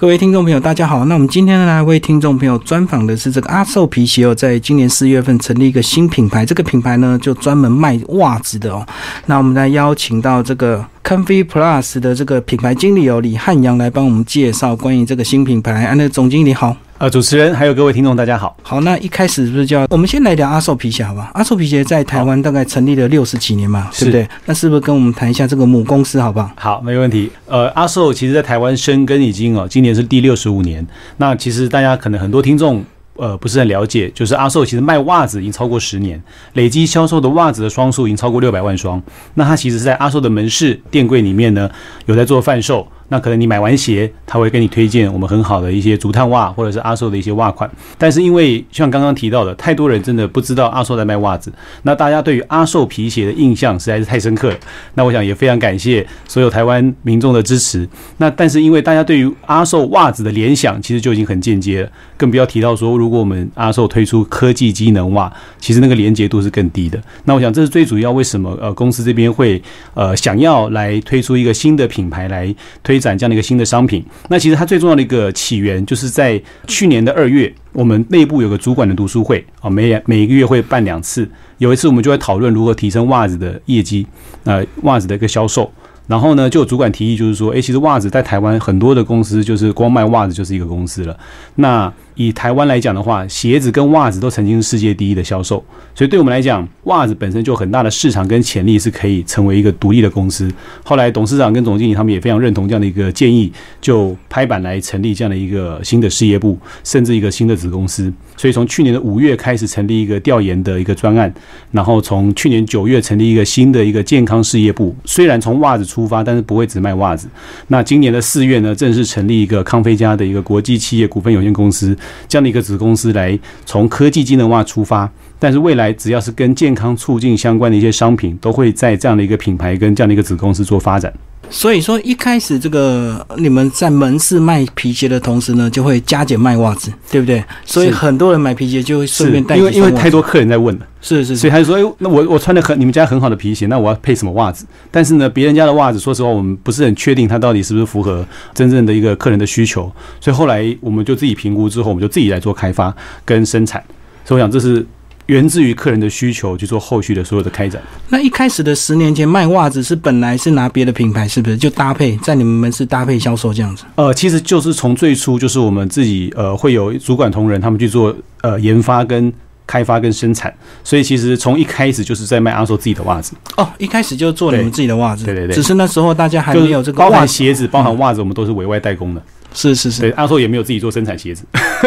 各位听众朋友，大家好。那我们今天呢来为听众朋友专访的是这个阿寿皮鞋哦，在今年四月份成立一个新品牌，这个品牌呢就专门卖袜子的哦。那我们来邀请到这个 Comfy Plus 的这个品牌经理哦李汉阳来帮我们介绍关于这个新品牌。啊，那总经理好。呃，主持人还有各位听众，大家好。好，那一开始是不是叫我们先来聊阿寿皮鞋好吧？阿寿皮鞋在台湾大概成立了六十几年嘛，对不对？那是不是跟我们谈一下这个母公司好不好？好，没问题。呃，阿寿其实在台湾生根已经哦，今年是第六十五年。那其实大家可能很多听众呃不是很了解，就是阿寿其实卖袜子已经超过十年，累积销售的袜子的双数已经超过六百万双。那它其实是在阿寿的门市店柜里面呢，有在做贩售。那可能你买完鞋，他会跟你推荐我们很好的一些竹炭袜，或者是阿寿的一些袜款。但是因为像刚刚提到的，太多人真的不知道阿寿在卖袜子，那大家对于阿寿皮鞋的印象实在是太深刻了。那我想也非常感谢所有台湾民众的支持。那但是因为大家对于阿寿袜子的联想其实就已经很间接了，更不要提到说如果我们阿寿推出科技机能袜，其实那个连接度是更低的。那我想这是最主要为什么呃公司这边会呃想要来推出一个新的品牌来推。展这样的一个新的商品，那其实它最重要的一个起源，就是在去年的二月，我们内部有个主管的读书会啊，每每一个月会办两次，有一次我们就会讨论如何提升袜子的业绩，呃，袜子的一个销售。然后呢，就有主管提议，就是说，诶，其实袜子在台湾很多的公司就是光卖袜子就是一个公司了。那以台湾来讲的话，鞋子跟袜子都曾经是世界第一的销售，所以对我们来讲，袜子本身就很大的市场跟潜力，是可以成为一个独立的公司。后来董事长跟总经理他们也非常认同这样的一个建议，就拍板来成立这样的一个新的事业部，甚至一个新的子公司。所以从去年的五月开始成立一个调研的一个专案，然后从去年九月成立一个新的一个健康事业部。虽然从袜子出发，但是不会只卖袜子。那今年的四月呢，正式成立一个康菲家的一个国际企业股份有限公司这样的一个子公司，来从科技机能化出发。但是未来只要是跟健康促进相关的一些商品，都会在这样的一个品牌跟这样的一个子公司做发展。所以说，一开始这个你们在门市卖皮鞋的同时呢，就会加减卖袜子，对不对？所以很多人买皮鞋就会顺便带。因为因为太多客人在问了，是是，是所以他就说：“哎，那我我穿的很你们家很好的皮鞋，那我要配什么袜子？”但是呢，别人家的袜子，说实话，我们不是很确定它到底是不是符合真正的一个客人的需求。所以后来我们就自己评估之后，我们就自己来做开发跟生产。所以我想这是。源自于客人的需求去做后续的所有的开展。那一开始的十年前卖袜子是本来是拿别的品牌，是不是就搭配在你们门市搭配销售这样子？呃，其实就是从最初就是我们自己呃会有主管同仁他们去做呃研发跟开发跟生产，所以其实从一开始就是在卖阿寿自己的袜子。哦，一开始就做你们自己的袜子。对对对。只是那时候大家还没有这个包含鞋子、包含袜子，我们都是委外代工的。是是是。对，阿寿也没有自己做生产鞋子。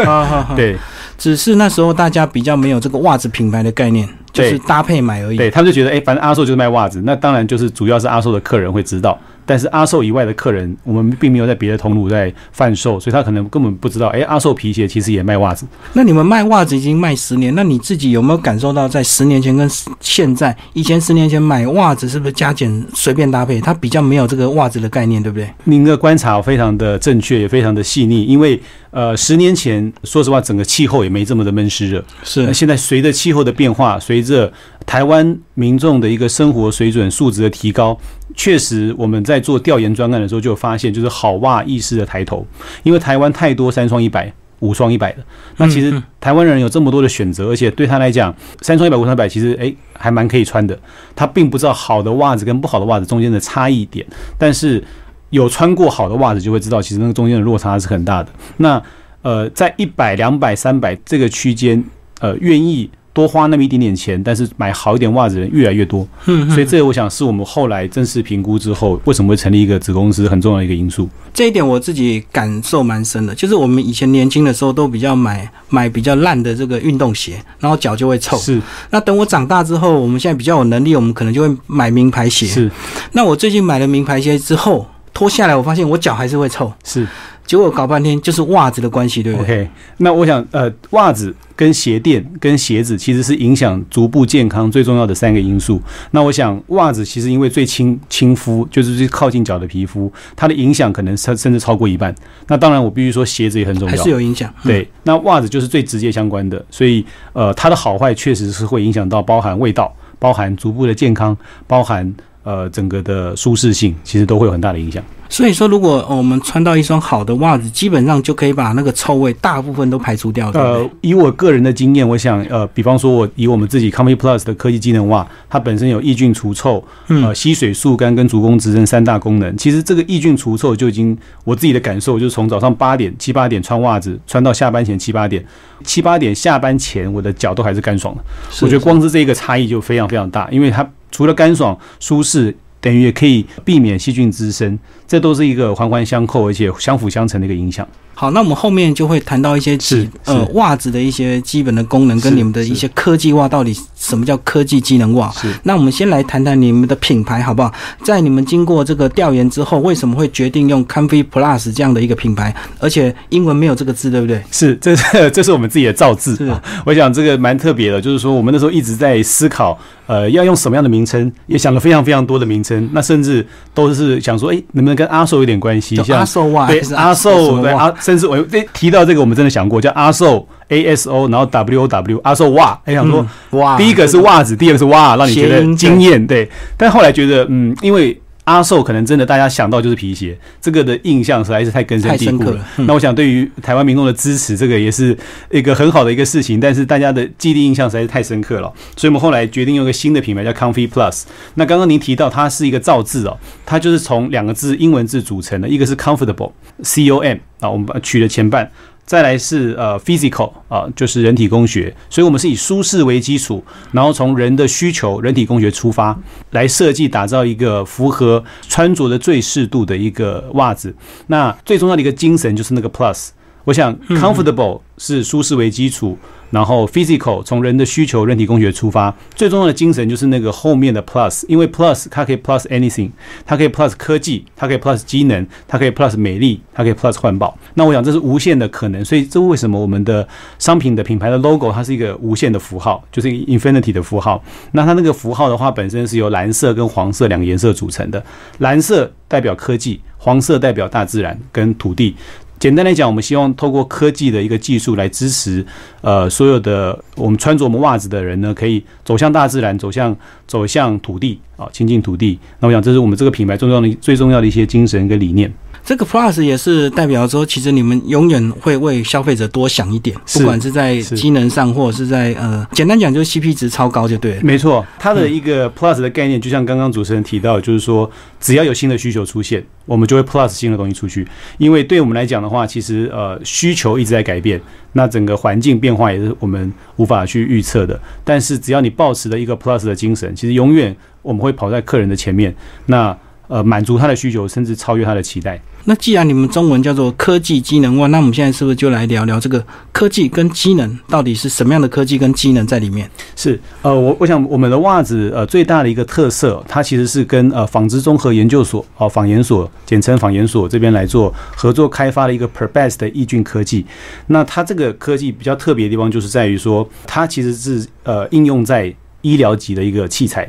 对。只是那时候大家比较没有这个袜子品牌的概念，就是搭配买而已。对他们就觉得，哎，反正阿寿就是卖袜子，那当然就是主要是阿寿的客人会知道。但是阿寿以外的客人，我们并没有在别的通路在贩售，所以他可能根本不知道。哎，阿寿皮鞋其实也卖袜子。那你们卖袜子已经卖十年，那你自己有没有感受到，在十年前跟现在，以前十年前买袜子是不是加减随便搭配，它比较没有这个袜子的概念，对不对？您的观察非常的正确，也非常的细腻。因为呃，十年前说实话，整个气候也没这么的闷湿热。是。现在随着气候的变化，随着台湾民众的一个生活水准素质的提高。确实，我们在做调研专案的时候就发现，就是好袜意识的抬头。因为台湾太多三双一百、五双一百的，那其实台湾人有这么多的选择，而且对他来讲，三双一百、五双一百其实诶还蛮可以穿的。他并不知道好的袜子跟不好的袜子中间的差异点，但是有穿过好的袜子就会知道，其实那个中间的落差是很大的。那呃，在一百、两百、三百这个区间，呃，愿意。多花那么一点点钱，但是买好一点袜子的人越来越多，嗯所以这我想是我们后来正式评估之后，为什么会成立一个子公司很重要的一个因素。这一点我自己感受蛮深的，就是我们以前年轻的时候都比较买买比较烂的这个运动鞋，然后脚就会臭。是。那等我长大之后，我们现在比较有能力，我们可能就会买名牌鞋。是。那我最近买了名牌鞋之后，脱下来我发现我脚还是会臭。是。结果搞半天就是袜子的关系，对不对？OK，那我想，呃，袜子跟鞋垫跟鞋子其实是影响足部健康最重要的三个因素。那我想，袜子其实因为最亲亲肤，就是最靠近脚的皮肤，它的影响可能甚甚至超过一半。那当然，我必须说鞋子也很重要，还是有影响。对，那袜子就是最直接相关的，所以呃，它的好坏确实是会影响到包含味道、包含足部的健康、包含呃整个的舒适性，其实都会有很大的影响。所以说，如果我们穿到一双好的袜子，基本上就可以把那个臭味大部分都排除掉。呃，以我个人的经验，我想，呃，比方说，我以我们自己 Comfy Plus 的科技机能袜，它本身有抑菌除臭、呃吸水速干跟足弓支撑三大功能。其实这个抑菌除臭就已经我自己的感受，就是从早上八点七八点穿袜子，穿到下班前七八点，七八点下班前，我的脚都还是干爽的。我觉得光是这个差异就非常非常大，因为它除了干爽舒适。等于也可以避免细菌滋生，这都是一个环环相扣而且相辅相成的一个影响。好，那我们后面就会谈到一些是呃袜子的一些基本的功能，跟你们的一些科技袜到底什么叫科技机能袜？是。那我们先来谈谈你们的品牌好不好？在你们经过这个调研之后，为什么会决定用 Comfy Plus 这样的一个品牌？而且英文没有这个字，对不对？是，这是这是我们自己的造字。是。我想这个蛮特别的，就是说我们那时候一直在思考，呃，要用什么样的名称，也想了非常非常多的名称。那甚至都是想说，哎，能不能跟阿寿有点关系？像阿寿袜，对阿寿，对阿，甚至我这。提到这个，我们真的想过叫阿寿 A S O，然后 W O W 阿寿袜，哎，想说哇，第一个是袜子，第二个是袜，让你觉得惊艳，对。但后来觉得，嗯，因为。阿寿可能真的大家想到就是皮鞋，这个的印象实在是太根深蒂固了。那我想对于台湾民众的支持，这个也是一个很好的一个事情。但是大家的记忆印象实在是太深刻了，所以我们后来决定用一个新的品牌叫 Comfy Plus。那刚刚您提到它是一个造字哦，它就是从两个字英文字组成的，一个是 Comfortable C O M 啊，我们取了前半。再来是呃，physical 啊，就是人体工学，所以我们是以舒适为基础，然后从人的需求、人体工学出发，来设计打造一个符合穿着的最适度的一个袜子。那最重要的一个精神就是那个 plus。我想，comfortable 是舒适为基础，然后 physical 从人的需求、人体工学出发，最重要的精神就是那个后面的 plus，因为 plus 它可以 plus anything，它可以 plus 科技，它可以 plus 机能，它可以 plus 美丽，它可以 plus 环保。那我想这是无限的可能，所以这为什么我们的商品的品牌的 logo 它是一个无限的符号，就是一个 infinity 的符号。那它那个符号的话，本身是由蓝色跟黄色两个颜色组成的，蓝色代表科技，黄色代表大自然跟土地。简单来讲，我们希望透过科技的一个技术来支持，呃，所有的我们穿着我们袜子的人呢，可以走向大自然，走向走向土地啊，亲近土地。那我想，这是我们这个品牌重要的最重要的一些精神跟理念。这个 Plus 也是代表说，其实你们永远会为消费者多想一点，不管是在机能上，或者是在呃，简单讲就是 CP 值超高就对了。没错，它的一个 Plus 的概念，就像刚刚主持人提到，就是说只要有新的需求出现，我们就会 Plus 新的东西出去。因为对我们来讲的话，其实呃需求一直在改变，那整个环境变化也是我们无法去预测的。但是只要你保持的一个 Plus 的精神，其实永远我们会跑在客人的前面，那呃满足他的需求，甚至超越他的期待。那既然你们中文叫做科技机能袜，那我们现在是不是就来聊聊这个科技跟机能到底是什么样的科技跟机能在里面？是，呃，我我想我们的袜子，呃，最大的一个特色，它其实是跟呃纺织综合研究所，哦，纺研所，简称纺研所这边来做合作开发的一个 PerBest 的抑菌科技。那它这个科技比较特别的地方，就是在于说，它其实是呃应用在。医疗级的一个器材，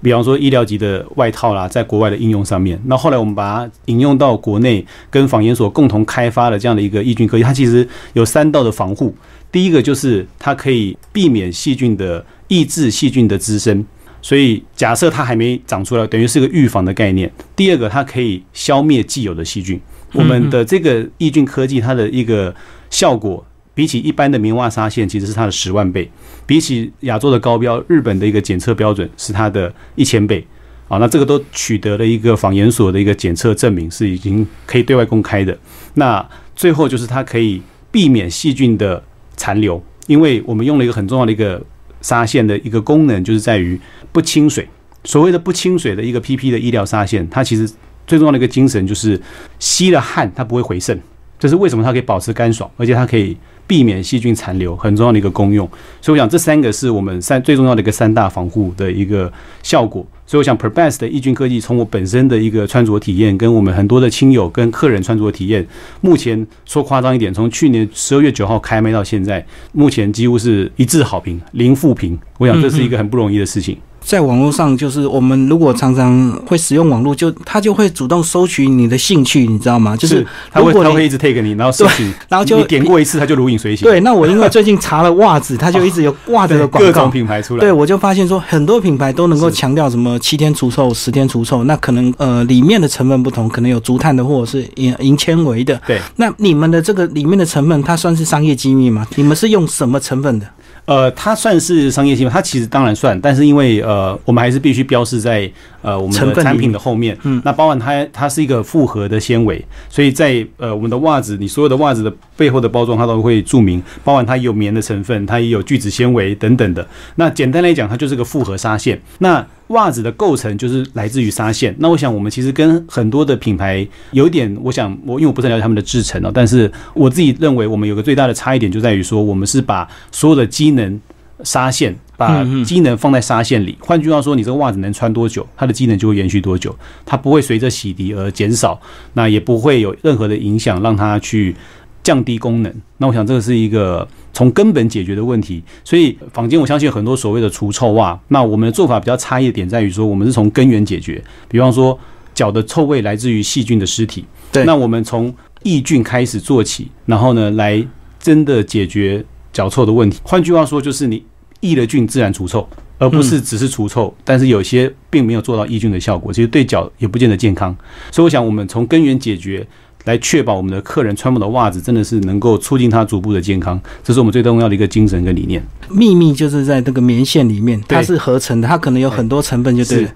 比方说医疗级的外套啦，在国外的应用上面。那后来我们把它引用到国内，跟防研所共同开发的这样的一个抑菌科技，它其实有三道的防护。第一个就是它可以避免细菌的抑制细菌的滋生，所以假设它还没长出来，等于是个预防的概念。第二个，它可以消灭既有的细菌。我们的这个抑菌科技，它的一个效果。比起一般的棉袜纱线，其实是它的十万倍；比起亚洲的高标，日本的一个检测标准是它的一千倍。啊，那这个都取得了一个仿研所的一个检测证明，是已经可以对外公开的。那最后就是它可以避免细菌的残留，因为我们用了一个很重要的一个纱线的一个功能，就是在于不清水。所谓的不清水的一个 PP 的医疗纱线，它其实最重要的一个精神就是吸了汗它不会回渗，这是为什么它可以保持干爽，而且它可以。避免细菌残留很重要的一个功用，所以我想这三个是我们三最重要的一个三大防护的一个效果。所以我想 PERBES 的抑菌科技从我本身的一个穿着体验，跟我们很多的亲友跟客人穿着体验，目前说夸张一点，从去年十二月九号开卖到现在，目前几乎是一致好评，零负评。我想这是一个很不容易的事情。在网络上，就是我们如果常常会使用网络，就他就会主动收取你的兴趣，你知道吗？就是他会他会一直 take 你，然后收取，然后就你点过一次，他就如影随形。对，那我因为最近查了袜子，他就一直有袜子，的广告各种。品牌出来。对，我就发现说，很多品牌都能够强调什么七天除臭、十天除臭，那可能呃里面的成分不同，可能有竹炭的或者是银银纤维的。对，那你们的这个里面的成分，它算是商业机密吗？你们是用什么成分的？呃，它算是商业性吗？它其实当然算，但是因为呃，我们还是必须标示在呃我们的产品的后面。嗯那包含它它是一个复合的纤维，所以在呃我们的袜子，你所有的袜子的背后的包装，它都会注明，包含它有棉的成分，它也有聚酯纤维等等的。那简单来讲，它就是个复合纱线。那袜子的构成就是来自于纱线。那我想，我们其实跟很多的品牌有一点，我想我因为我不是了解他们的制成哦，但是我自己认为我们有个最大的差异点就在于说，我们是把所有的机能纱线，把机能放在纱线里。换句话说，你这个袜子能穿多久，它的机能就会延续多久，它不会随着洗涤而减少，那也不会有任何的影响，让它去降低功能。那我想这个是一个从根本解决的问题。所以坊间我相信很多所谓的除臭袜，那我们的做法比较差异的点在于说，我们是从根源解决。比方说，脚的臭味来自于细菌的尸体，对那我们从抑菌开始做起，然后呢，来真的解决脚臭的问题。换句话说，就是你抑了菌，自然除臭。而不是只是除臭，但是有些并没有做到抑菌的效果，其实对脚也不见得健康。所以我想，我们从根源解决，来确保我们的客人穿我们的袜子真的是能够促进他足部的健康，这是我们最重要的一个精神跟理念。秘密就是在这个棉线里面，它是合成的，它可能有很多成分就对了是。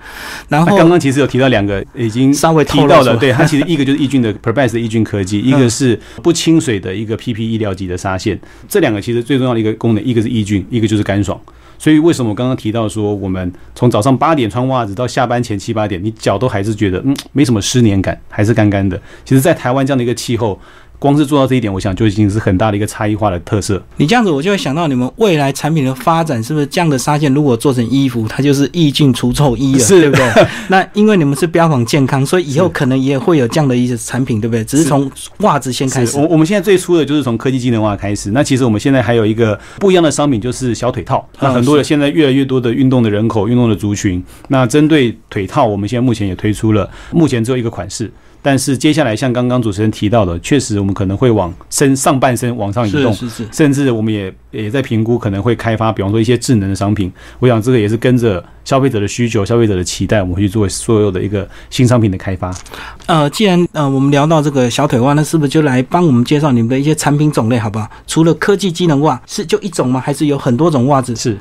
然后刚刚其实有提到两个，已经稍 微透提到了，对它其实一个就是抑菌的的抑菌科技，一嗯个是不清水的一个 PP 医疗级的纱线，这两个其实最重要的一个功能，一个是抑菌，一个就是干爽。所以为什么我刚刚提到说，我们从早上八点穿袜子到下班前七八点，你脚都还是觉得嗯没什么湿黏感，还是干干的。其实，在台湾这样的一个气候，光是做到这一点，我想就已经是很大的一个差异化的特色。你这样子，我就会想到你们未来产品的发展，是不是这样的纱线如果做成衣服，它就是抑菌除臭衣了，是对不对？那因为你们是标榜健康，所以以后可能也会有这样的一些产品，对不对？只是是从袜子先开始我。我们现在最初的就是从科技机能袜开始。那其实我们现在还有一个不一样的商品，就是小腿套。那嗯很多的现在越来越多的运动的人口、运动的族群，那针对腿套，我们现在目前也推出了，目前只有一个款式。但是接下来像刚刚主持人提到的，确实我们可能会往身上半身往上移动，是是是，甚至我们也也在评估可能会开发，比方说一些智能的商品。我想这个也是跟着消费者的需求、消费者的期待，我们会去做所有的一个新商品的开发。呃，既然呃我们聊到这个小腿袜，那是不是就来帮我们介绍你们的一些产品种类，好不好？除了科技机能袜，是就一种吗？还是有很多种袜子？是，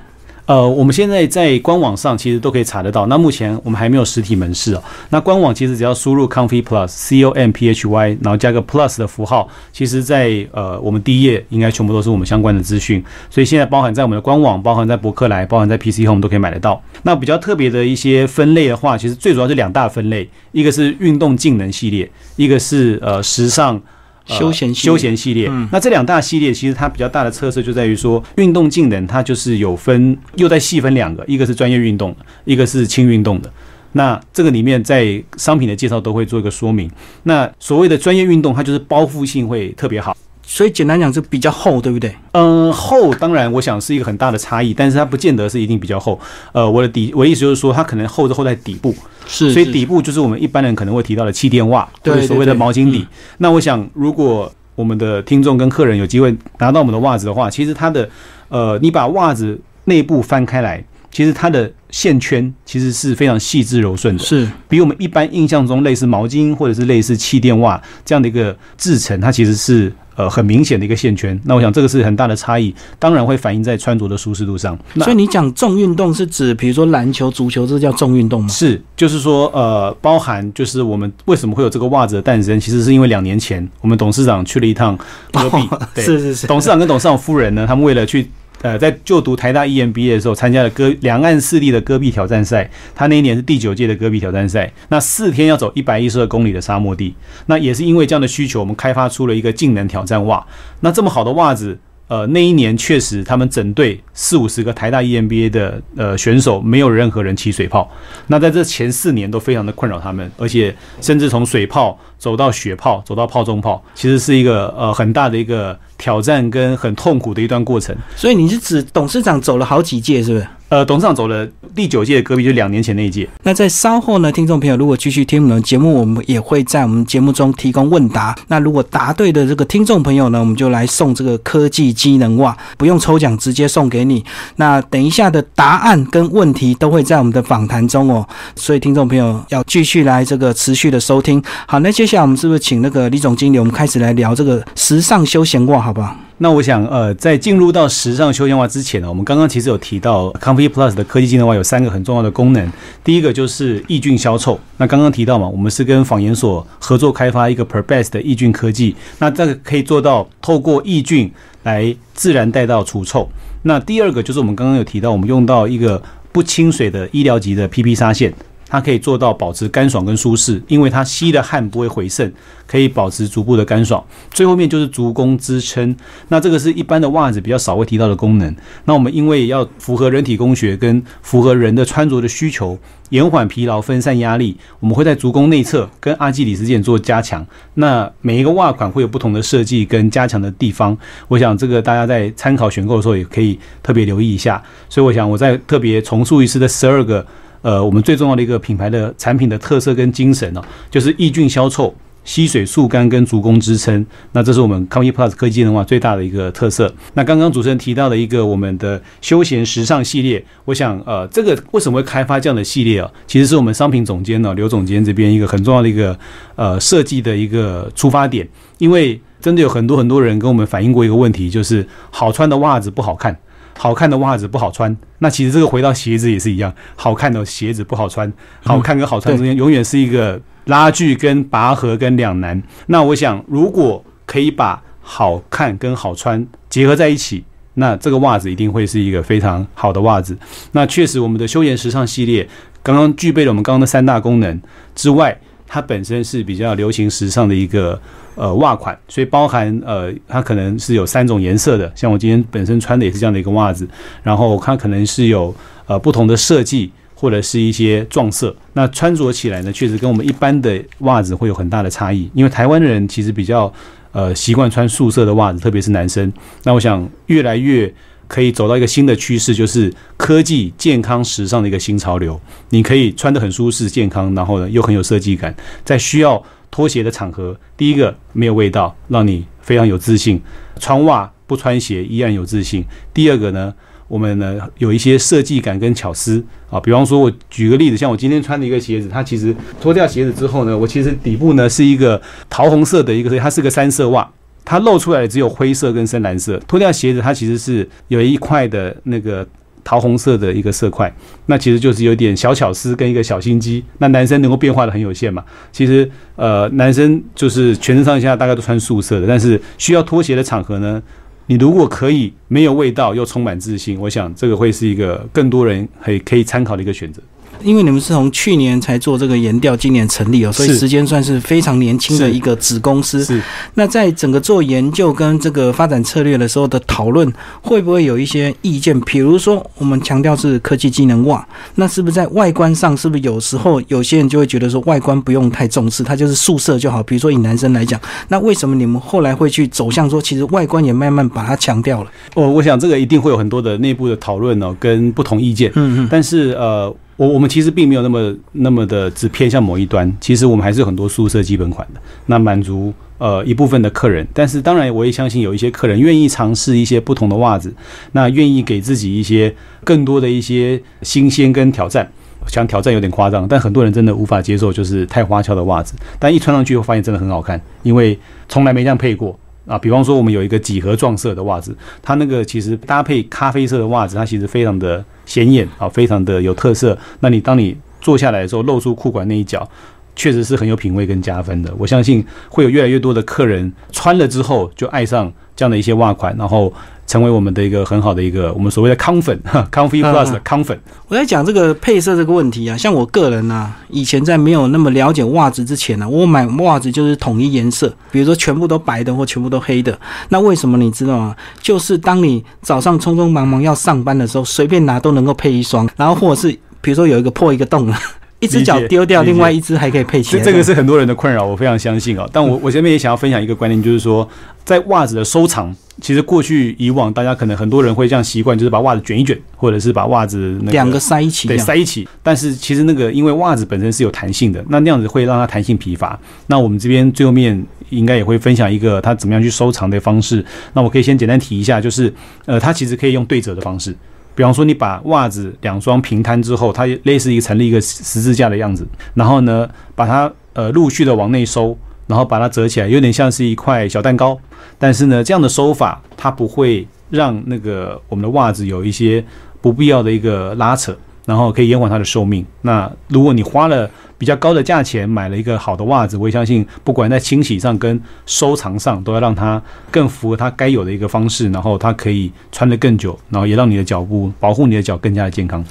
呃，我们现在在官网上其实都可以查得到。那目前我们还没有实体门市哦。那官网其实只要输入 Comfy Plus C O M P H Y，然后加个 Plus 的符号，其实在呃我们第一页应该全部都是我们相关的资讯。所以现在包含在我们的官网，包含在博客来，包含在 PC Home 都可以买得到。那比较特别的一些分类的话，其实最主要是两大分类，一个是运动技能系列，一个是呃时尚。呃休闲系列休闲系列，嗯那这两大系列其实它比较大的特色就在于说，运动技能它就是有分，又在细分两个，一个是专业运动的，一个是轻运动的。那这个里面在商品的介绍都会做一个说明。那所谓的专业运动，它就是包覆性会特别好。所以简单讲是比较厚，对不对？嗯，厚当然我想是一个很大的差异，但是它不见得是一定比较厚。呃，我的底我的意思就是说，它可能厚是厚在底部，是是所以底部就是我们一般人可能会提到的气垫袜，或对者所谓的毛巾底嗯。那我想，如果我们的听众跟客人有机会拿到我们的袜子的话，其实它的呃，你把袜子内部翻开来，其实它的线圈其实是非常细致柔顺的，是比我们一般印象中类似毛巾或者是类似气垫袜这样的一个制成，它其实是呃很明显的一个线圈。那我想这个是很大的差异，当然会反映在穿着的舒适度上。所以你讲重运动是指，比如说篮球、足球，这叫重运动吗？是，就是说，呃，包含就是我们为什么会有这个袜子的诞生，其实是因为两年前我们董事长去了一趟戈壁，对，是是是，董事长跟董事长夫人呢，他们为了去。呃，在就读台大 EMBA 的时候，参加了戈两岸四地的戈壁挑战赛。他那一年是第九届的戈壁挑战赛，那四天要走一百一十二公里的沙漠地。那也是因为这样的需求，我们开发出了一个竞能挑战袜。那这么好的袜子，呃，那一年确实他们整队四五十个台大 EMBA 的呃选手，没有任何人起水泡。那在这前四年都非常的困扰他们，而且甚至从水泡走到血泡，走到泡中泡，其实是一个呃很大的一个挑战跟很痛苦的一段过程。所以你是指董事长走了好几届，是不是？呃，董事长走了第九届的戈壁，就两年前那一届。那在稍后呢，听众朋友如果继续听我们节目，我们也会在我们节目中提供问答。那如果答对的这个听众朋友呢，我们就来送这个科技机能袜，不用抽奖，直接送给你。那等一下的答案跟问题都会在我们的访谈中哦，所以听众朋友要继续来这个持续的收听。好，那接下来我们是不是请那个李总经理，我们开始来聊这个时尚休闲袜，好不好？那我想，呃，在进入到时尚休闲袜之前呢，我们刚刚其实有提到 Comfy Plus 的科技机能袜有三个很重要的功能。第一个就是抑菌消臭。那刚刚提到嘛，我们是跟纺研所合作开发一个 PerBest 的抑菌科技，那这个可以做到透过抑菌来自然带到除臭。那第二个就是我们刚刚有提到，我们用到一个不清水的医疗级的 PP 纱线。它可以做到保持干爽跟舒适，因为它吸的汗不会回渗，可以保持足部的干爽。最后面就是足弓支撑，那这个是一般的袜子比较少会提到的功能。那我们因为要符合人体工学跟符合人的穿着的需求，延缓疲劳、分散压力，我们会在足弓内侧跟阿基里斯腱做加强。那每一个袜款会有不同的设计跟加强的地方，我想这个大家在参考选购的时候也可以特别留意一下。所以我想我再特别重述一次的十二个。呃，我们最重要的一个品牌的产品的特色跟精神呢，就是抑菌消臭、吸水速干跟足弓支撑。那这是我们康一 Plus 科技的话最大的一个特色。那刚刚主持人提到的一个我们的休闲时尚系列，我想呃，这个为什么会开发这样的系列啊？其实是我们商品总监呢刘总监这边一个很重要的一个呃设计的一个出发点。因为真的有很多很多人跟我们反映过一个问题，就是好穿的袜子不好看。好看的袜子不好穿，那其实这个回到鞋子也是一样，好看的鞋子不好穿，好看跟好穿之间永远是一个拉锯跟拔河跟两难。那我想，如果可以把好看跟好穿结合在一起，那这个袜子一定会是一个非常好的袜子。那确实，我们的休闲时尚系列刚刚具备了我们刚刚的三大功能之外，它本身是比较流行时尚的一个。呃，袜款，所以包含呃，它可能是有三种颜色的，像我今天本身穿的也是这样的一个袜子，然后它可能是有呃不同的设计或者是一些撞色，那穿着起来呢，确实跟我们一般的袜子会有很大的差异，因为台湾的人其实比较呃习惯穿素色的袜子，特别是男生。那我想越来越可以走到一个新的趋势，就是科技、健康、时尚的一个新潮流。你可以穿得很舒适、健康，然后呢又很有设计感，在需要。拖鞋的场合，第一个没有味道，让你非常有自信；穿袜不穿鞋依然有自信。第二个呢，我们呢有一些设计感跟巧思啊，比方说，我举个例子，像我今天穿的一个鞋子，它其实脱掉鞋子之后呢，我其实底部呢是一个桃红色的一个，它是个三色袜，它露出来的只有灰色跟深蓝色。脱掉鞋子，它其实是有一块的那个。桃红色的一个色块，那其实就是有点小巧思跟一个小心机。那男生能够变化的很有限嘛？其实，呃，男生就是全身上下大概都穿素色的，但是需要拖鞋的场合呢，你如果可以没有味道又充满自信，我想这个会是一个更多人可以可以参考的一个选择。因为你们是从去年才做这个研调，今年成立哦，所以时间算是非常年轻的一个子公司。是。那在整个做研究跟这个发展策略的时候的讨论，会不会有一些意见？比如说，我们强调是科技技能袜，那是不是在外观上，是不是有时候有些人就会觉得说外观不用太重视，它就是素色就好？比如说以男生来讲，那为什么你们后来会去走向说，其实外观也慢慢把它强调了？哦我想这个一定会有很多的内部的讨论哦，跟不同意见。嗯嗯。但是呃。我我们其实并没有那么那么的只偏向某一端，其实我们还是有很多宿舍基本款的，那满足呃一部分的客人。但是当然我也相信有一些客人愿意尝试一些不同的袜子，那愿意给自己一些更多的一些新鲜跟挑战。想挑战有点夸张，但很多人真的无法接受就是太花俏的袜子，但一穿上去会发现真的很好看，因为从来没这样配过。啊，比方说我们有一个几何撞色的袜子，它那个其实搭配咖啡色的袜子，它其实非常的显眼啊，非常的有特色。那你当你坐下来的时候，露出裤管那一角，确实是很有品味跟加分的。我相信会有越来越多的客人穿了之后就爱上这样的一些袜款，然后。成为我们的一个很好的一个我们所谓的康粉，康 y plus 的康粉。我在讲这个配色这个问题啊，像我个人呢，以前在没有那么了解袜子之前呢，我买袜子就是统一颜色，比如说全部都白的或全部都黑的。那为什么你知道吗？就是当你早上匆匆忙忙要上班的时候，随便拿都能够配一双，然后或者是比如说有一个破一个洞了。一只脚丢掉，另外一只还可以配起来。这个是很多人的困扰，我非常相信哦。但我我前面也想要分享一个观念，就是说，在袜子的收藏其实过去以往大家可能很多人会这样习惯，就是把袜子卷一卷，或者是把袜子那两个塞一起，对，塞一起。但是其实那个因为袜子本身是有弹性的，那那样子会让它弹性疲乏。那我们这边最后面应该也会分享一个它怎么样去收藏的方式。那我可以先简单提一下，就是呃，它其实可以用对折的方式。比方说，你把袜子两双平摊之后，它类似于成立一个十字架的样子，然后呢，把它呃陆续的往内收，然后把它折起来，有点像是一块小蛋糕。但是呢，这样的收法它不会让那个我们的袜子有一些不必要的一个拉扯，然后可以延缓它的寿命。那如果你花了比较高的价钱买了一个好的袜子，我也相信不管在清洗上跟收藏上，都要让它更符合它该有的一个方式，然后它可以穿得更久，然后也让你的脚步保护你的脚更加的健康。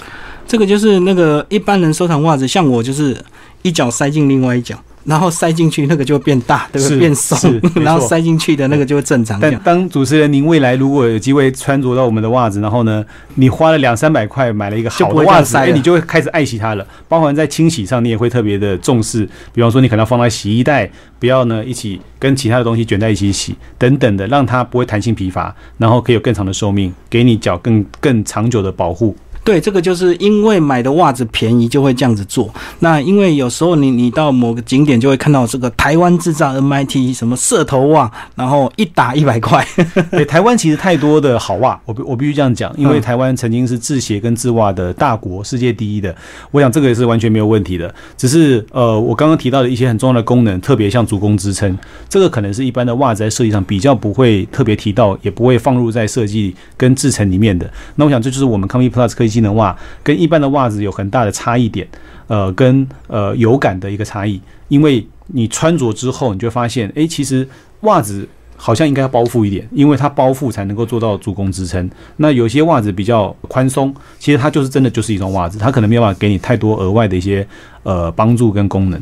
这个就是那个一般人收藏袜子，像我就是一脚塞进另外一脚。然后塞进去那个就会变大，对不对？变松，然后塞进去的那个就会正常。但当主持人，您未来如果有机会穿着到我们的袜子，然后呢，你花了两三百块买了一个好的袜子，哎，你就会开始爱惜它了。包含在清洗上，你也会特别的重视。比方说，你可能要放在洗衣袋，不要呢一起跟其他的东西卷在一起洗，等等的，让它不会弹性疲乏，然后可以有更长的寿命，给你脚更更长久的保护。对，这个就是因为买的袜子便宜，就会这样子做。那因为有时候你你到某个景点就会看到这个台湾制造 MIT 什么射头袜，然后一打一百块。对，台湾其实太多的好袜，我我必须这样讲，因为台湾曾经是制鞋跟制袜的大国，世界第一的。我想这个也是完全没有问题的。只是呃，我刚刚提到的一些很重要的功能，特别像足弓支撑，这个可能是一般的袜子在设计上比较不会特别提到，也不会放入在设计跟制成里面的。那我想这就是我们康威 Plus 可以。机能袜跟一般的袜子有很大的差异点，呃，跟呃有感的一个差异，因为你穿着之后，你就发现，哎，其实袜子好像应该要包覆一点，因为它包覆才能够做到足弓支撑。那有些袜子比较宽松，其实它就是真的就是一双袜子，它可能没有办法给你太多额外的一些呃帮助跟功能。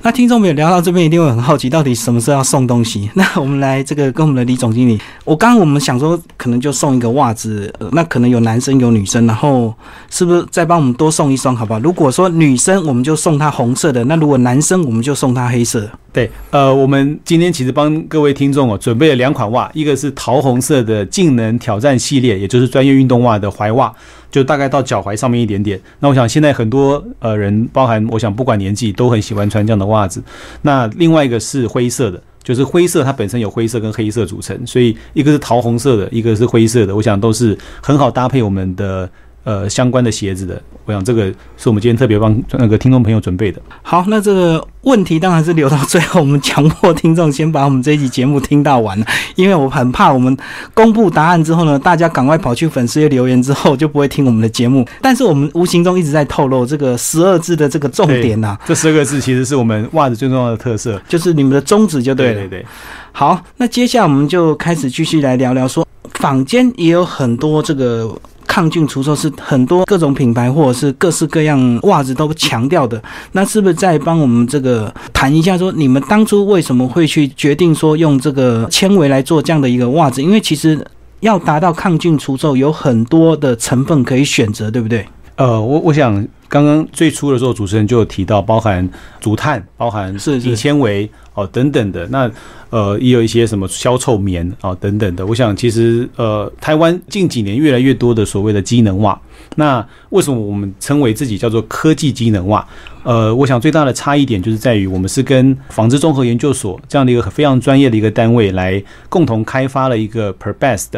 那听众朋友聊到这边，一定会很好奇，到底什么时候要送东西？那我们来这个跟我们的李总经理，我刚刚我们想说，可能就送一个袜子，那可能有男生有女生，然后是不是再帮我们多送一双，好不好？如果说女生，我们就送她红色的；那如果男生，我们就送他黑色。对，呃，我们今天其实帮各位听众哦准备了两款袜，一个是桃红色的竞能挑战系列，也就是专业运动袜的踝袜。就大概到脚踝上面一点点。那我想现在很多呃人，包含我想不管年纪，都很喜欢穿这样的袜子。那另外一个是灰色的，就是灰色它本身有灰色跟黑色组成，所以一个是桃红色的，一个是灰色的，我想都是很好搭配我们的。呃，相关的鞋子的，我想这个是我们今天特别帮那个听众朋友准备的。好，那这个问题当然是留到最后，我们强迫听众先把我们这一集节目听到完，因为我很怕我们公布答案之后呢，大家赶快跑去粉丝页留言之后就不会听我们的节目。但是我们无形中一直在透露这个十二字的这个重点呐。这十二个字其实是我们袜子最重要的特色，就是你们的宗旨就对了。对对。好，那接下来我们就开始继续来聊聊，说坊间也有很多这个。抗菌除臭是很多各种品牌或者是各式各样袜子都强调的，那是不是在帮我们这个谈一下，说你们当初为什么会去决定说用这个纤维来做这样的一个袜子？因为其实要达到抗菌除臭，有很多的成分可以选择，对不对？呃，我我想刚刚最初的时候，主持人就有提到，包含竹炭，包含是是纤维哦等等的那。呃，也有一些什么消臭棉啊等等的。我想，其实呃，台湾近几年越来越多的所谓的机能袜。那为什么我们称为自己叫做科技机能袜？呃，我想最大的差异点就是在于，我们是跟纺织综合研究所这样的一个非常专业的一个单位来共同开发了一个 Perbest。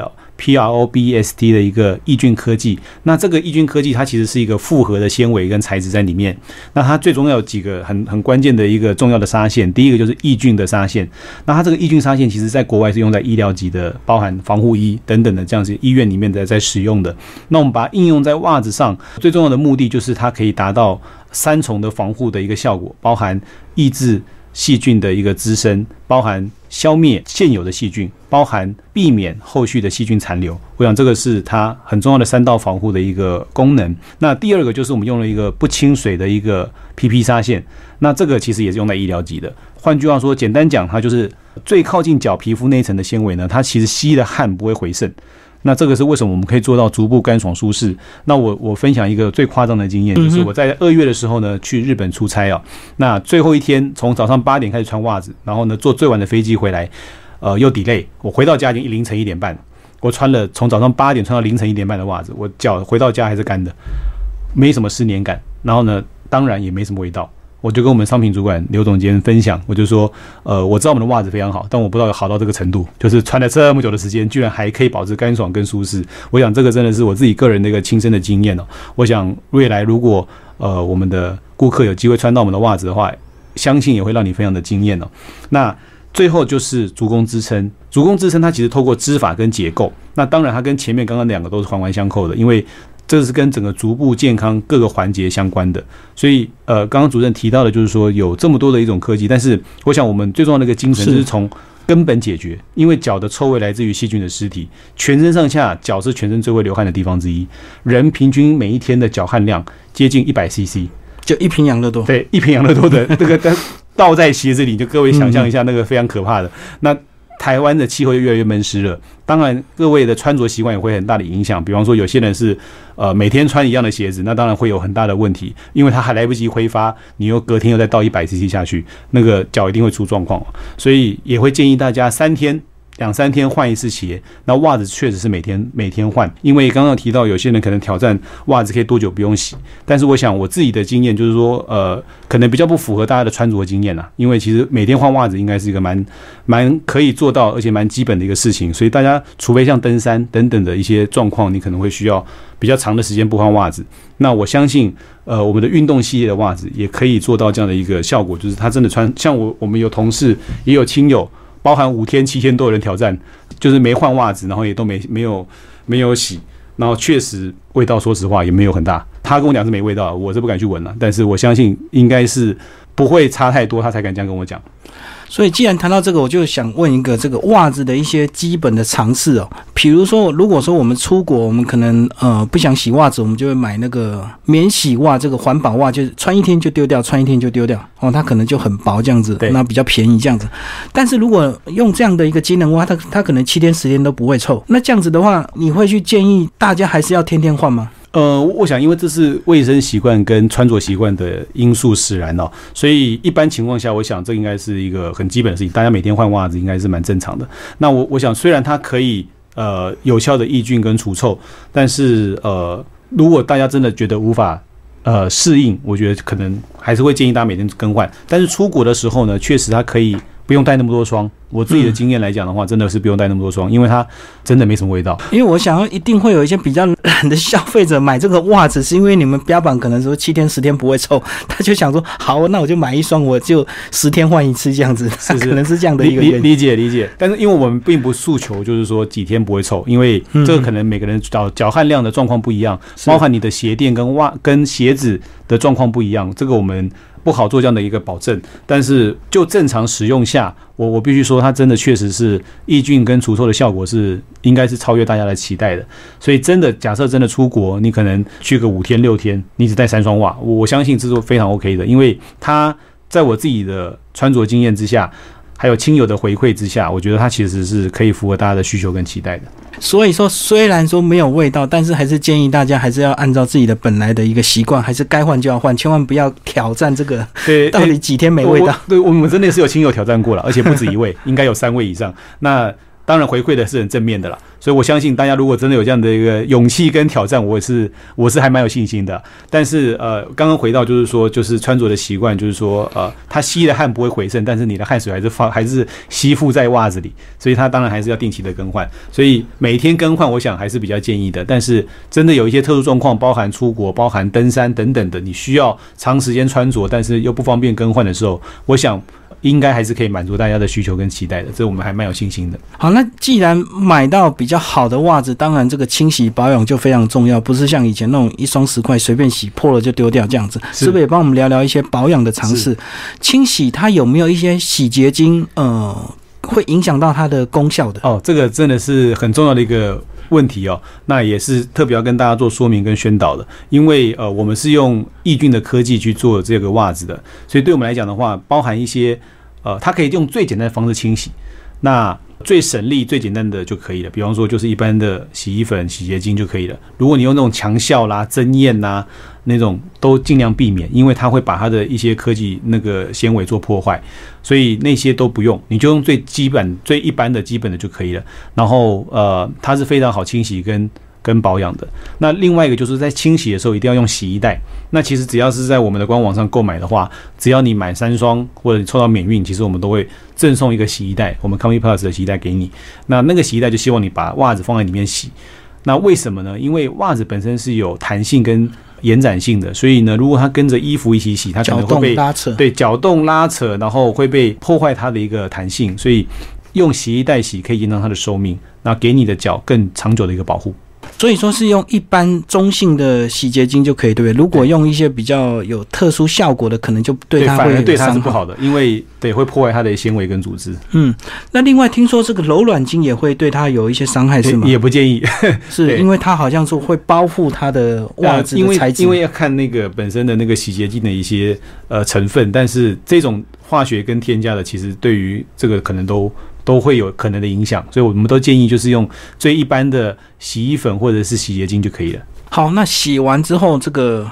P R O B S T 的一个抑菌科技，那这个抑菌科技它其实是一个复合的纤维跟材质在里面。那它最重要有几个很很关键的一个重要的纱线，第一个就是抑菌的纱线。那它这个抑菌纱线其实在国外是用在医疗级的，包含防护衣等等的这样子医院里面的在使用的。那我们把它应用在袜子上，最重要的目的就是它可以达到三重的防护的一个效果，包含抑制。细菌的一个滋生，包含消灭现有的细菌，包含避免后续的细菌残留。我想这个是它很重要的三道防护的一个功能。那第二个就是我们用了一个不亲水的一个 PP 纱线，那这个其实也是用在医疗级的。换句话说，简单讲，它就是最靠近脚皮肤那一层的纤维呢，它其实吸的汗不会回渗。那这个是为什么我们可以做到足部干爽舒适？那我我分享一个最夸张的经验，就是我在二月的时候呢，去日本出差啊。那最后一天从早上八点开始穿袜子，然后呢坐最晚的飞机回来，呃又 delay，我回到家已经凌晨一点半，我穿了从早上八点穿到凌晨一点半的袜子，我脚回到家还是干的，没什么湿黏感，然后呢，当然也没什么味道。我就跟我们商品主管刘总监分享，我就说，呃，我知道我们的袜子非常好，但我不知道好到这个程度，就是穿了这么久的时间，居然还可以保持干爽跟舒适。我想这个真的是我自己个人的一个亲身的经验哦。我想未来如果呃我们的顾客有机会穿到我们的袜子的话，相信也会让你非常的惊艳哦。那最后就是足弓支撑，足弓支撑它其实透过织法跟结构，那当然它跟前面刚刚两个都是环环相扣的，因为。这是跟整个足部健康各个环节相关的，所以呃，刚刚主任提到的，就是说有这么多的一种科技，但是我想我们最重要的一个精神就是从根本解决，因为脚的臭味来自于细菌的尸体，全身上下脚是全身最会流汗的地方之一，人平均每一天的脚汗量接近一百 CC，就一瓶养乐多，对，一瓶养乐多的 这个倒在鞋子里，就各位想象一下那个非常可怕的。那。台湾的气候越来越闷湿了，当然各位的穿着习惯也会很大的影响。比方说，有些人是呃每天穿一样的鞋子，那当然会有很大的问题，因为它还来不及挥发，你又隔天又再倒一百 CC 下去，那个脚一定会出状况。所以也会建议大家三天。两三天换一次鞋，那袜子确实是每天每天换，因为刚刚提到有些人可能挑战袜子可以多久不用洗，但是我想我自己的经验就是说，呃，可能比较不符合大家的穿着经验啦，因为其实每天换袜子应该是一个蛮蛮可以做到，而且蛮基本的一个事情，所以大家除非像登山等等的一些状况，你可能会需要比较长的时间不换袜子。那我相信，呃，我们的运动系列的袜子也可以做到这样的一个效果，就是它真的穿，像我我们有同事也有亲友。包含五天七天都有人挑战，就是没换袜子，然后也都没没有没有洗，然后确实味道，说实话也没有很大。他跟我讲是没味道，我是不敢去闻了，但是我相信应该是不会差太多，他才敢这样跟我讲。所以，既然谈到这个，我就想问一个这个袜子的一些基本的常识哦。比如说，如果说我们出国，我们可能呃不想洗袜子，我们就会买那个免洗袜，这个环保袜，就是穿一天就丢掉，穿一天就丢掉哦。它可能就很薄这样子，那比较便宜这样子。但是如果用这样的一个机能袜，它它可能七天十天都不会臭。那这样子的话，你会去建议大家还是要天天换吗？呃，我想，因为这是卫生习惯跟穿着习惯的因素使然哦，所以一般情况下，我想这应该是一个很基本的事情。大家每天换袜子应该是蛮正常的。那我我想，虽然它可以呃有效的抑菌跟除臭，但是呃，如果大家真的觉得无法呃适应，我觉得可能还是会建议大家每天更换。但是出国的时候呢，确实它可以。不用带那么多双，我自己的经验来讲的话，真的是不用带那么多双，因为它真的没什么味道。因为我想要一定会有一些比较懒的消费者买这个袜子，是因为你们标榜可能说七天十天不会臭，他就想说好，那我就买一双，我就十天换一次这样子，是可能是这样的一个理解理解。但是因为我们并不诉求就是说几天不会臭，因为这个可能每个人脚脚汗量的状况不一样，包含你的鞋垫跟袜跟鞋子的状况不一样，这个我们。不好做这样的一个保证，但是就正常使用下，我我必须说，它真的确实是抑菌跟除臭的效果是应该是超越大家的期待的。所以真的假设真的出国，你可能去个五天六天，你只带三双袜，我相信这是非常 OK 的，因为它在我自己的穿着经验之下。还有亲友的回馈之下，我觉得它其实是可以符合大家的需求跟期待的。所以说，虽然说没有味道，但是还是建议大家还是要按照自己的本来的一个习惯，还是该换就要换，千万不要挑战这个。对，到底几天没味道？对我们真的是有亲友挑战过了，而且不止一位，应该有三位以上。那当然回馈的是很正面的了。所以，我相信大家如果真的有这样的一个勇气跟挑战，我是我是还蛮有信心的。但是，呃，刚刚回到就是说，就是穿着的习惯，就是说，呃，它吸的汗不会回渗，但是你的汗水还是放还是吸附在袜子里，所以它当然还是要定期的更换。所以每天更换，我想还是比较建议的。但是，真的有一些特殊状况，包含出国、包含登山等等的，你需要长时间穿着，但是又不方便更换的时候，我想。应该还是可以满足大家的需求跟期待的，这我们还蛮有信心的。好，那既然买到比较好的袜子，当然这个清洗保养就非常重要，不是像以前那种一双十块随便洗破了就丢掉这样子。是不是也帮我们聊聊一些保养的常识？清洗它有没有一些洗洁精？呃，会影响到它的功效的？哦，这个真的是很重要的一个。问题哦，那也是特别要跟大家做说明跟宣导的，因为呃，我们是用抑菌的科技去做这个袜子的，所以对我们来讲的话，包含一些呃，它可以用最简单的方式清洗。那最省力、最简单的就可以了。比方说，就是一般的洗衣粉、洗洁精就可以了。如果你用那种强效啦、增艳呐那种，都尽量避免，因为它会把它的一些科技那个纤维做破坏，所以那些都不用，你就用最基本、最一般的基本的就可以了。然后呃，它是非常好清洗跟。跟保养的，那另外一个就是在清洗的时候一定要用洗衣袋。那其实只要是在我们的官网上购买的话，只要你买三双或者你抽到免运，其实我们都会赠送一个洗衣袋，我们 Comfy Plus 的洗衣袋给你。那那个洗衣袋就希望你把袜子放在里面洗。那为什么呢？因为袜子本身是有弹性跟延展性的，所以呢，如果它跟着衣服一起洗，它可能会被拉扯，对，搅动拉扯，然后会被破坏它的一个弹性。所以用洗衣袋洗可以延长它的寿命，那给你的脚更长久的一个保护。所以说是用一般中性的洗洁精就可以，对不对？如果用一些比较有特殊效果的，可能就对它会对它是不好的，因为对会破坏它的纤维跟组织。嗯，那另外听说这个柔软精也会对它有一些伤害，是吗？也不建议，是因为它好像说会包覆它的袜子的材质，因为要看那个本身的那个洗洁精的一些呃成分，但是这种化学跟添加的，其实对于这个可能都。都会有可能的影响，所以我们都建议就是用最一般的洗衣粉或者是洗洁精就可以了。好，那洗完之后，这个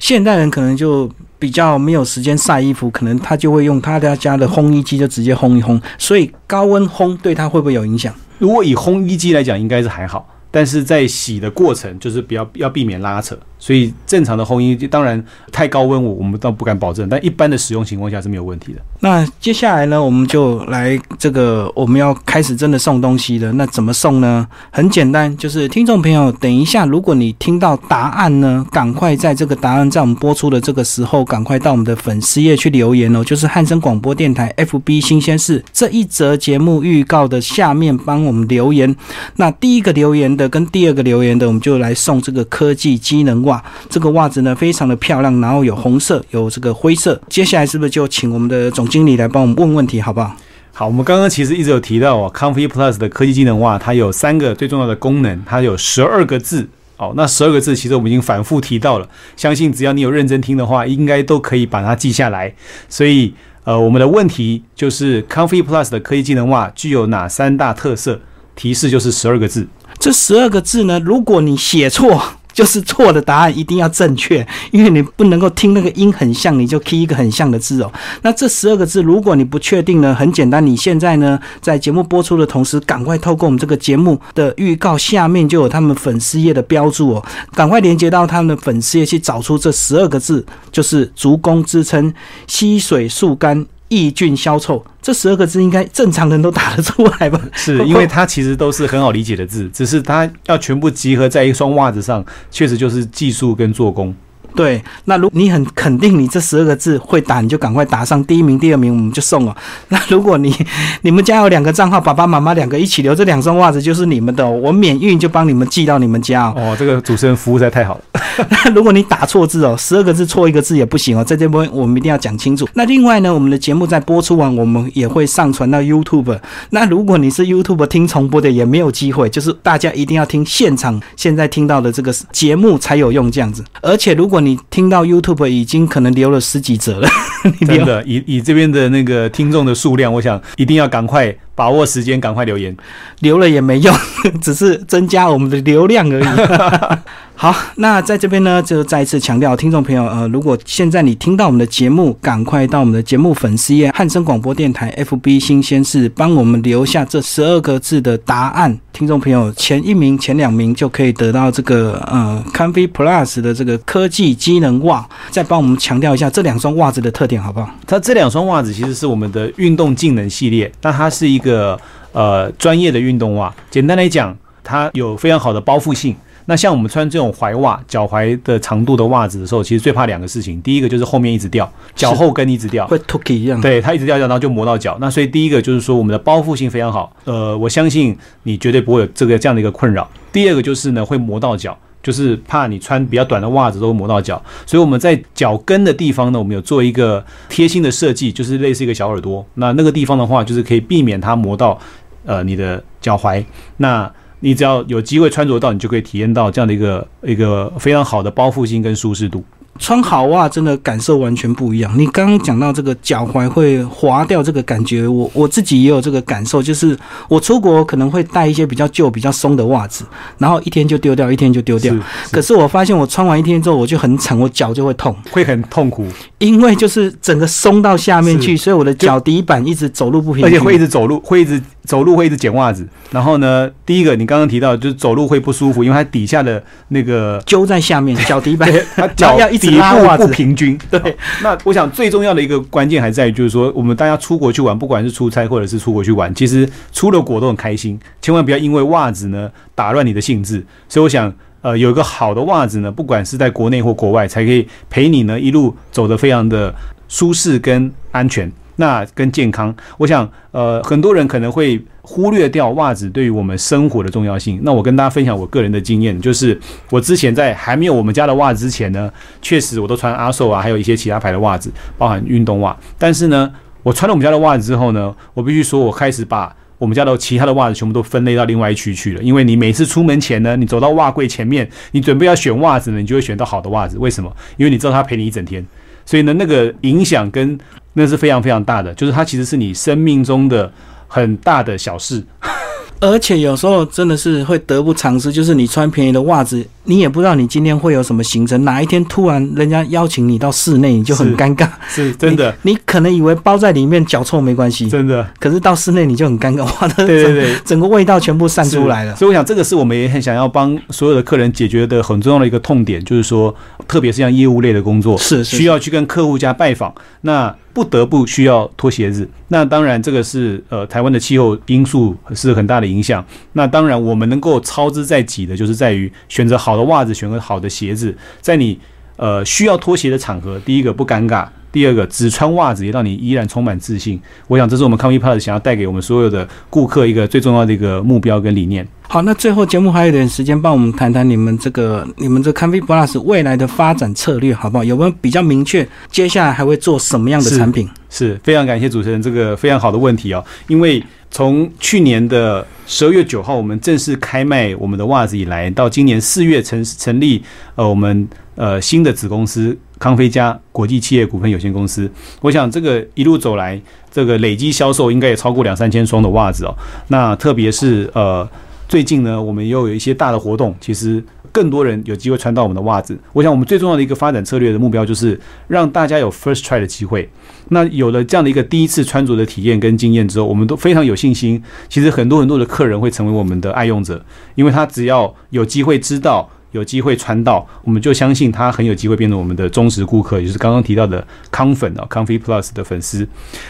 现代人可能就比较没有时间晒衣服，可能他就会用他家家的烘衣机就直接烘一烘。所以高温烘对他会不会有影响？如果以烘衣机来讲，应该是还好。但是在洗的过程，就是比较要避免拉扯，所以正常的烘衣当然太高温，我我们倒不敢保证，但一般的使用情况下是没有问题的。那接下来呢，我们就来这个我们要开始真的送东西了。那怎么送呢？很简单，就是听众朋友，等一下，如果你听到答案呢，赶快在这个答案在我们播出的这个时候，赶快到我们的粉丝页去留言哦，就是汉声广播电台 FB 新鲜事这一则节目预告的下面帮我们留言。那第一个留言。的跟第二个留言的，我们就来送这个科技机能袜。这个袜子呢，非常的漂亮，然后有红色，有这个灰色。接下来是不是就请我们的总经理来帮我们问问题，好不好？好，我们刚刚其实一直有提到哦，Comfy Plus 的科技机能袜，它有三个最重要的功能，它有十二个字哦。那十二个字其实我们已经反复提到了，相信只要你有认真听的话，应该都可以把它记下来。所以，呃，我们的问题就是 Comfy Plus 的科技机能袜具有哪三大特色？提示就是十二个字。这十二个字呢，如果你写错，就是错的答案，一定要正确，因为你不能够听那个音很像，你就 key 一个很像的字哦。那这十二个字，如果你不确定呢，很简单，你现在呢在节目播出的同时，赶快透过我们这个节目的预告下面就有他们粉丝页的标注哦，赶快连接到他们的粉丝页去找出这十二个字，就是足弓支撑、吸水速干。抑菌消臭，这十二个字应该正常人都打得出来吧？是因为它其实都是很好理解的字，只是它要全部集合在一双袜子上，确实就是技术跟做工。对，那如你很肯定你这十二个字会打，你就赶快打上第一名、第二名，我们就送了。那如果你 你们家有两个账号，爸爸妈妈两个一起留，这两双袜子就是你们的，我免运就帮你们寄到你们家哦。哦，这个主持人服务实在太好了。那如果你打错字哦，十二个字错一个字也不行哦，在这边我们一定要讲清楚。那另外呢，我们的节目在播出完，我们也会上传到 YouTube。那如果你是 YouTube 听重播的，也没有机会，就是大家一定要听现场现在听到的这个节目才有用这样子。而且如果你你听到 YouTube 已经可能留了十几折了，真的，以以这边的那个听众的数量，我想一定要赶快把握时间，赶快留言，留了也没用，只是增加我们的流量而已。好，那在这边呢，就再一次强调，听众朋友，呃，如果现在你听到我们的节目，赶快到我们的节目粉丝页汉声广播电台 FB 新鲜事，帮我们留下这十二个字的答案。听众朋友，前一名、前两名就可以得到这个呃 Comfy Plus 的这个科技机能袜。再帮我们强调一下这两双袜子的特点，好不好？它这两双袜子其实是我们的运动技能系列，那它是一个呃专业的运动袜。简单来讲，它有非常好的包覆性。那像我们穿这种踝袜，脚踝的长度的袜子的时候，其实最怕两个事情。第一个就是后面一直掉，脚后跟一直掉，会 t o k 一样。对，它一直掉掉，然后就磨到脚。那所以第一个就是说我们的包覆性非常好，呃，我相信你绝对不会有这个这样的一个困扰。第二个就是呢，会磨到脚，就是怕你穿比较短的袜子都磨到脚。所以我们在脚跟的地方呢，我们有做一个贴心的设计，就是类似一个小耳朵。那那个地方的话，就是可以避免它磨到呃你的脚踝。那你只要有机会穿着到，你就可以体验到这样的一个一个非常好的包覆性跟舒适度。穿好袜真的感受完全不一样。你刚刚讲到这个脚踝会滑掉这个感觉，我我自己也有这个感受，就是我出国可能会带一些比较旧、比较松的袜子，然后一天就丢掉，一天就丢掉。是可是我发现我穿完一天之后，我就很惨，我脚就会痛，会很痛苦，因为就是整个松到下面去，所以我的脚底板一直走路不平，而且会一直走路，会一直走路会一直捡袜子。然后呢，第一个你刚刚提到就是走路会不舒服，因为它底下的那个揪在下面，脚底板，它脚 要一直底部拉袜子不平均。对，那我想最重要的一个关键还在于，就是说我们大家出国去玩，不管是出差或者是出国去玩，其实出了国都很开心，千万不要因为袜子呢打乱你的兴致。所以我想。呃，有一个好的袜子呢，不管是在国内或国外，才可以陪你呢一路走得非常的舒适跟安全，那跟健康。我想，呃，很多人可能会忽略掉袜子对于我们生活的重要性。那我跟大家分享我个人的经验，就是我之前在还没有我们家的袜子之前呢，确实我都穿阿寿啊，还有一些其他牌的袜子，包含运动袜。但是呢，我穿了我们家的袜子之后呢，我必须说，我开始把我们家的其他的袜子全部都分类到另外一区去了。因为你每次出门前呢，你走到袜柜前面，你准备要选袜子呢，你就会选到好的袜子。为什么？因为你知道它陪你一整天，所以呢，那个影响跟 那是非常非常大的，就是它其实是你生命中的很大的小事。而且有时候真的是会得不偿失，就是你穿便宜的袜子，你也不知道你今天会有什么行程，哪一天突然人家邀请你到室内，你就很尴尬。是真的，你，你可能以为包在里面脚臭没关系，真的。可是到室内你就很尴尬，哇，对对对对整个味道全部散出来了。所以我想这个是我们也很想要帮所有的客人解决的很重要的一个痛点，就是说，特别是像业务类的工作，是是需要去跟客户家拜访，那不得不需要脱鞋子。那当然，这个是呃台湾的气候因素是很大的影响。那当然，我们能够操之在己的，就是在于选择好的袜子，选个好的鞋子，在你呃需要脱鞋的场合，第一个不尴尬。第二个，只穿袜子也让你依然充满自信。我想，这是我们 Comfy Plus 想要带给我们所有的顾客一个最重要的一个目标跟理念。好，那最后节目还有一点时间，帮我们谈谈你们这个你们这 Convey Plus 未来的发展策略，好不好？有没有比较明确，接下来还会做什么样的产品？是非常感谢主持人这个非常好的问题哦，因为从去年的十二月九号我们正式开卖我们的袜子以来，到今年四月成成立呃我们呃新的子公司康菲家国际企业股份有限公司，我想这个一路走来，这个累积销售应该也超过两三千双的袜子哦。那特别是呃最近呢，我们又有一些大的活动，其实更多人有机会穿到我们的袜子。我想我们最重要的一个发展策略的目标就是让大家有 first try 的机会。那有了这样的一个第一次穿着的体验跟经验之后，我们都非常有信心。其实很多很多的客人会成为我们的爱用者，因为他只要有机会知道。有机会穿到，我们就相信他很有机会变成我们的忠实顾客，也就是刚刚提到的康粉啊康菲 Plus 的粉丝。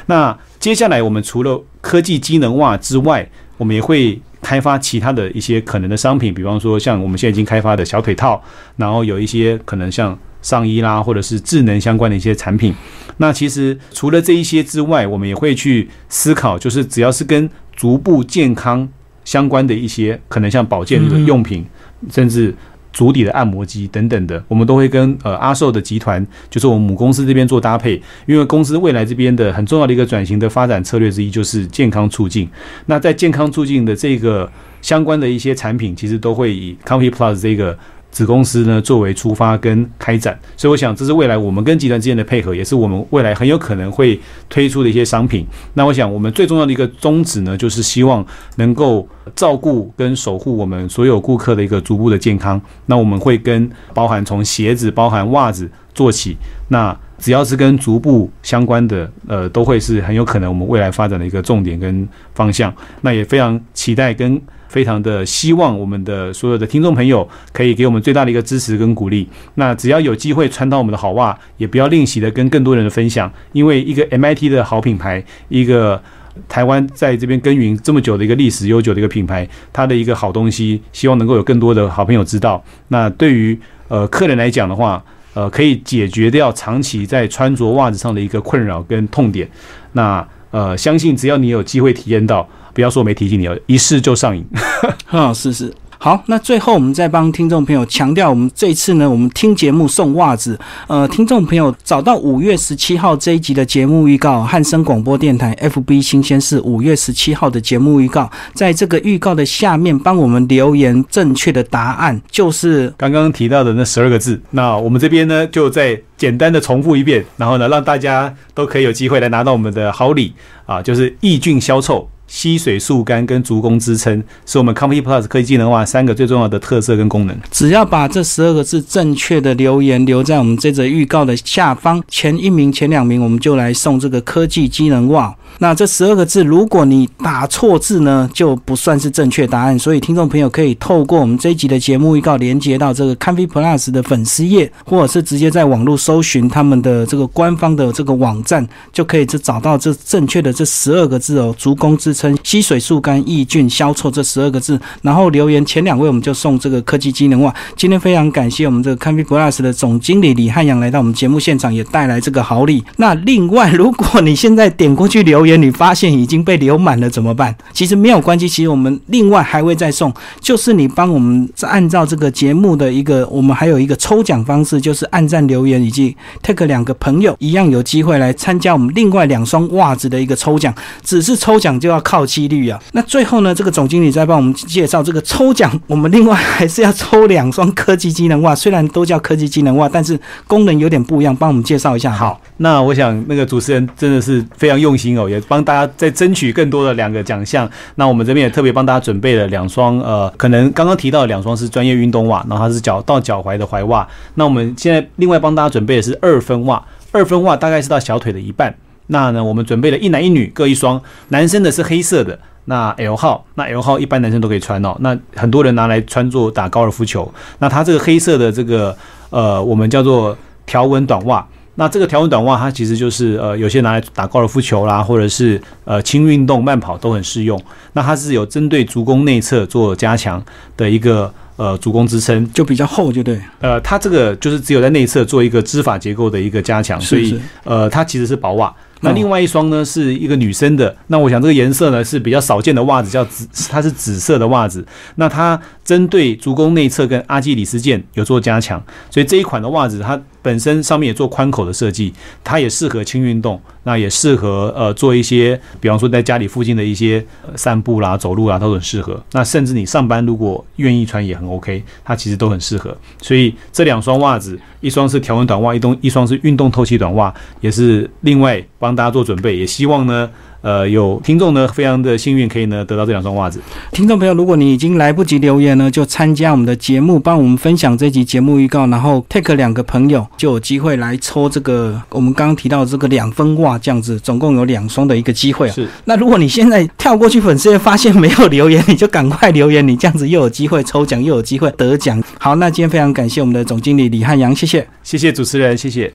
那接下来我们除了科技机能袜之外，我们也会开发其他的一些可能的商品，比方说像我们现在已经开发的小腿套，然后有一些可能像上衣啦，或者是智能相关的一些产品。那其实除了这一些之外，我们也会去思考，就是只要是跟足部健康相关的一些，可能像保健的用品，甚至足底的按摩机等等的，我们都会跟呃阿寿的集团，就是我们母公司这边做搭配，因为公司未来这边的很重要的一个转型的发展策略之一就是健康促进。那在健康促进的这个相关的一些产品，其实都会以 Comfy Plus 这个子公司呢作为出发跟开展，所以我想这是未来我们跟集团之间的配合，也是我们未来很有可能会推出的一些商品。那我想我们最重要的一个宗旨呢，就是希望能够照顾跟守护我们所有顾客的一个足部的健康。那我们会跟包含从鞋子、包含袜子做起，那只要是跟足部相关的，呃，都会是很有可能我们未来发展的一个重点跟方向。那也非常期待跟非常的希望我们的所有的听众朋友可以给我们最大的一个支持跟鼓励。那只要有机会穿到我们的好袜，也不要吝惜的跟更多人的分享，因为一个 MIT 的好品牌，一个台湾在这边耕耘这么久的一个历史悠久的一个品牌，它的一个好东西，希望能够有更多的好朋友知道。那对于呃客人来讲的话，呃，可以解决掉长期在穿着袜子上的一个困扰跟痛点。那呃，相信只要你有机会体验到，不要说没提醒你哦，一试就上瘾。啊，是是。好，那最后我们再帮听众朋友强调，我们这次呢，我们听节目送袜子。呃，听众朋友找到五月十七号这一集的节目预告，汉声广播电台 FB 新鲜事五月十七号的节目预告，在这个预告的下面帮我们留言正确的答案，就是刚刚提到的那十二个字。那我们这边呢，就再简单的重复一遍，然后呢，让大家都可以有机会来拿到我们的好礼啊，就是抑菌消臭。吸水速干跟足弓支撑，是我们 Comfy Plus 科技技能袜三个最重要的特色跟功能。只要把这十二个字正确的留言留在我们这则预告的下方，前一名、前两名，我们就来送这个科技机能袜。那这十二个字，如果你打错字呢，就不算是正确答案。所以听众朋友可以透过我们这一集的节目预告，连接到这个 Comfy Plus 的粉丝页，或者是直接在网络搜寻他们的这个官方的这个网站，就可以这找到这正确的这十二个字哦，足弓支称、吸水速干、抑菌消臭这十二个字。然后留言前两位，我们就送这个科技机能袜。今天非常感谢我们这个 Comfy Plus 的总经理李汉阳来到我们节目现场，也带来这个好礼。那另外，如果你现在点过去留言，你发现已经被留满了怎么办？其实没有关系，其实我们另外还会再送，就是你帮我们按照这个节目的一个，我们还有一个抽奖方式，就是按赞留言以及 take 两个朋友一样有机会来参加我们另外两双袜子的一个抽奖。只是抽奖就要靠几率啊。那最后呢，这个总经理再帮我们介绍这个抽奖，我们另外还是要抽两双科技机能袜，虽然都叫科技机能袜，但是功能有点不一样，帮我们介绍一下。好，那我想那个主持人真的是非常用心哦，也。帮大家再争取更多的两个奖项，那我们这边也特别帮大家准备了两双，呃，可能刚刚提到的两双是专业运动袜，然后它是脚到脚踝的踝袜。那我们现在另外帮大家准备的是二分袜，二分袜大概是到小腿的一半。那呢，我们准备了一男一女各一双，男生的是黑色的，那 L 号，那 L 号一般男生都可以穿哦。那很多人拿来穿做打高尔夫球。那它这个黑色的这个，呃，我们叫做条纹短袜。那这个条纹短袜，它其实就是呃，有些拿来打高尔夫球啦，或者是呃轻运动慢跑都很适用。那它是有针对足弓内侧做加强的一个呃足弓支撑，就比较厚，就对。呃，它这个就是只有在内侧做一个织法结构的一个加强，所以呃，它其实是薄袜。那另外一双呢，是一个女生的。那我想这个颜色呢是比较少见的袜子，叫紫，它是紫色的袜子。那它针对足弓内侧跟阿基里斯腱有做加强，所以这一款的袜子它本身上面也做宽口的设计，它也适合轻运动，那也适合呃做一些，比方说在家里附近的一些散步啦、走路啦都很适合。那甚至你上班如果愿意穿也很 OK，它其实都很适合。所以这两双袜子，一双是条纹短袜，一双一双是运动透气短袜，也是另外。帮大家做准备，也希望呢。呃，有听众呢，非常的幸运可以呢得到这两双袜子。听众朋友，如果你已经来不及留言呢，就参加我们的节目，帮我们分享这集节目预告，然后 take 两个朋友就有机会来抽这个我们刚刚提到这个两分袜，这样子总共有两双的一个机会啊。是。那如果你现在跳过去粉丝页发现没有留言，你就赶快留言，你这样子又有机会抽奖，又有机会得奖。好，那今天非常感谢我们的总经理李汉阳，谢谢，谢谢主持人，谢谢。